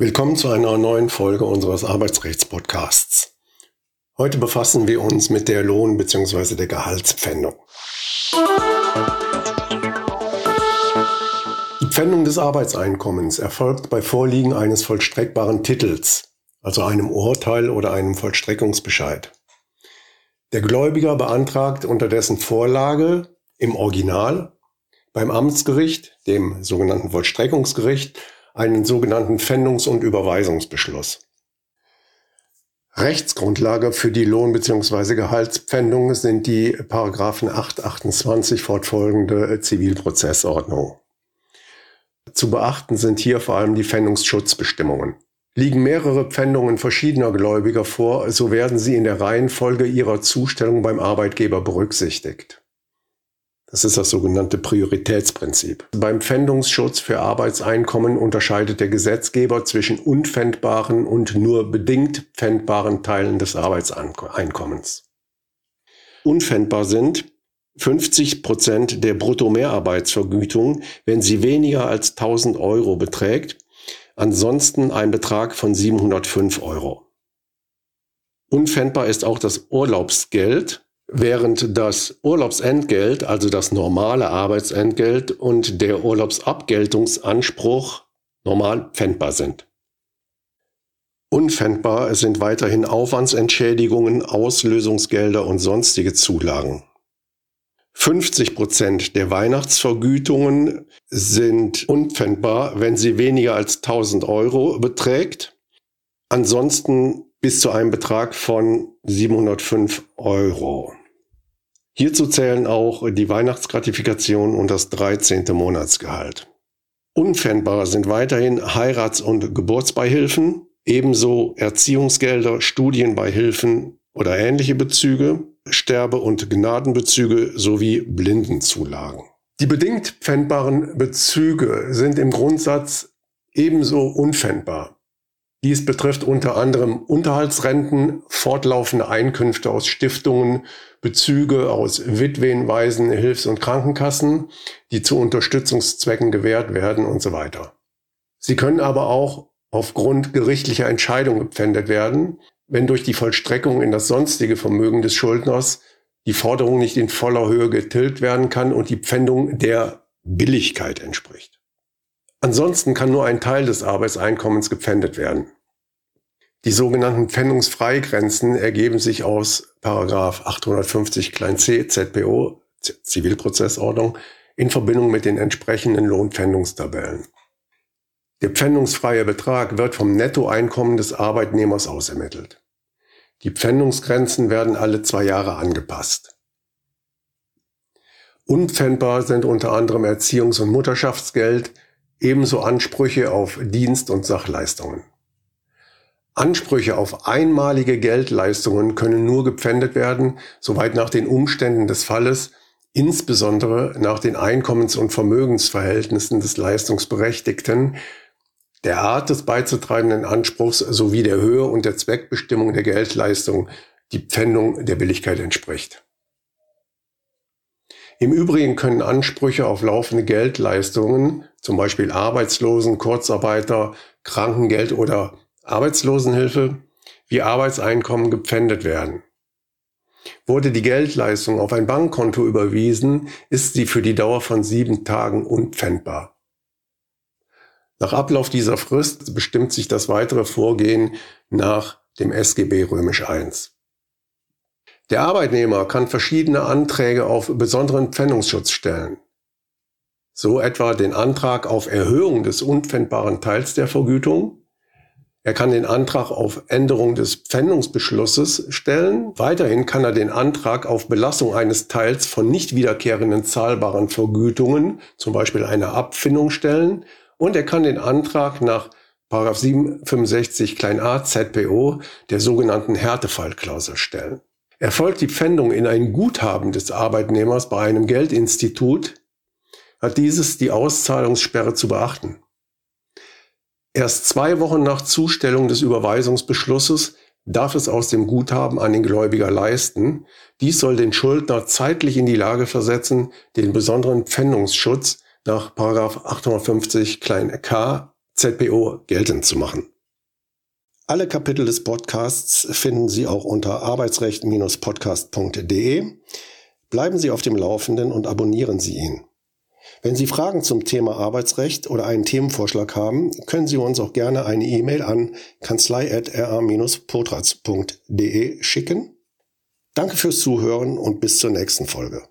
Willkommen zu einer neuen Folge unseres Arbeitsrechtspodcasts. Heute befassen wir uns mit der Lohn- bzw. der Gehaltspfändung. Die Pfändung des Arbeitseinkommens erfolgt bei Vorliegen eines vollstreckbaren Titels, also einem Urteil oder einem Vollstreckungsbescheid. Der Gläubiger beantragt unter dessen Vorlage im Original beim Amtsgericht, dem sogenannten Vollstreckungsgericht, einen sogenannten Pfändungs- und Überweisungsbeschluss. Rechtsgrundlage für die Lohn- bzw. Gehaltspfändung sind die Paragraphen 828 fortfolgende Zivilprozessordnung. Zu beachten sind hier vor allem die Pfändungsschutzbestimmungen. Liegen mehrere Pfändungen verschiedener Gläubiger vor, so werden sie in der Reihenfolge ihrer Zustellung beim Arbeitgeber berücksichtigt. Das ist das sogenannte Prioritätsprinzip. Beim Pfändungsschutz für Arbeitseinkommen unterscheidet der Gesetzgeber zwischen unpfändbaren und nur bedingt pfändbaren Teilen des Arbeitseinkommens. Unpfändbar sind 50 Prozent der Bruttomehrarbeitsvergütung, wenn sie weniger als 1000 Euro beträgt, ansonsten ein Betrag von 705 Euro. Unpfändbar ist auch das Urlaubsgeld, während das Urlaubsentgelt, also das normale Arbeitsentgelt und der Urlaubsabgeltungsanspruch normal pfändbar sind. Unpfändbar sind weiterhin Aufwandsentschädigungen, Auslösungsgelder und sonstige Zulagen. 50 Prozent der Weihnachtsvergütungen sind unpfändbar, wenn sie weniger als 1000 Euro beträgt. Ansonsten bis zu einem Betrag von 705 Euro. Hierzu zählen auch die Weihnachtsgratifikation und das 13. Monatsgehalt. Unpfändbar sind weiterhin Heirats- und Geburtsbeihilfen, ebenso Erziehungsgelder, Studienbeihilfen oder ähnliche Bezüge, Sterbe- und Gnadenbezüge sowie Blindenzulagen. Die bedingt pfändbaren Bezüge sind im Grundsatz ebenso unpfändbar. Dies betrifft unter anderem Unterhaltsrenten, fortlaufende Einkünfte aus Stiftungen, Bezüge aus Witwen, Waisen, Hilfs- und Krankenkassen, die zu Unterstützungszwecken gewährt werden und so weiter. Sie können aber auch aufgrund gerichtlicher Entscheidung gepfändet werden, wenn durch die Vollstreckung in das sonstige Vermögen des Schuldners die Forderung nicht in voller Höhe getilgt werden kann und die Pfändung der Billigkeit entspricht. Ansonsten kann nur ein Teil des Arbeitseinkommens gepfändet werden. Die sogenannten Pfändungsfreigrenzen ergeben sich aus Paragraph 850 klein c ZPO, Zivilprozessordnung, in Verbindung mit den entsprechenden Lohnpfändungstabellen. Der pfändungsfreie Betrag wird vom Nettoeinkommen des Arbeitnehmers ausermittelt. Die Pfändungsgrenzen werden alle zwei Jahre angepasst. Unpfändbar sind unter anderem Erziehungs- und Mutterschaftsgeld, ebenso Ansprüche auf Dienst- und Sachleistungen. Ansprüche auf einmalige Geldleistungen können nur gepfändet werden, soweit nach den Umständen des Falles, insbesondere nach den Einkommens- und Vermögensverhältnissen des Leistungsberechtigten, der Art des beizutreibenden Anspruchs sowie der Höhe und der Zweckbestimmung der Geldleistung die Pfändung der Billigkeit entspricht. Im Übrigen können Ansprüche auf laufende Geldleistungen, zum Beispiel Arbeitslosen, Kurzarbeiter, Krankengeld oder Arbeitslosenhilfe, wie Arbeitseinkommen gepfändet werden. Wurde die Geldleistung auf ein Bankkonto überwiesen, ist sie für die Dauer von sieben Tagen unpfändbar. Nach Ablauf dieser Frist bestimmt sich das weitere Vorgehen nach dem SGB Römisch I. Der Arbeitnehmer kann verschiedene Anträge auf besonderen Pfändungsschutz stellen. So etwa den Antrag auf Erhöhung des unpfändbaren Teils der Vergütung. Er kann den Antrag auf Änderung des Pfändungsbeschlusses stellen. Weiterhin kann er den Antrag auf Belassung eines Teils von nicht wiederkehrenden zahlbaren Vergütungen, zum Beispiel eine Abfindung stellen. Und er kann den Antrag nach 765 a ZPO der sogenannten Härtefallklausel stellen. Erfolgt die Pfändung in ein Guthaben des Arbeitnehmers bei einem Geldinstitut, hat dieses die Auszahlungssperre zu beachten. Erst zwei Wochen nach Zustellung des Überweisungsbeschlusses darf es aus dem Guthaben an den Gläubiger leisten. Dies soll den Schuldner zeitlich in die Lage versetzen, den besonderen Pfändungsschutz nach 850 k ZPO geltend zu machen. Alle Kapitel des Podcasts finden Sie auch unter arbeitsrecht-podcast.de. Bleiben Sie auf dem Laufenden und abonnieren Sie ihn. Wenn Sie Fragen zum Thema Arbeitsrecht oder einen Themenvorschlag haben, können Sie uns auch gerne eine E-Mail an kanzlei.ra-potratz.de schicken. Danke fürs Zuhören und bis zur nächsten Folge.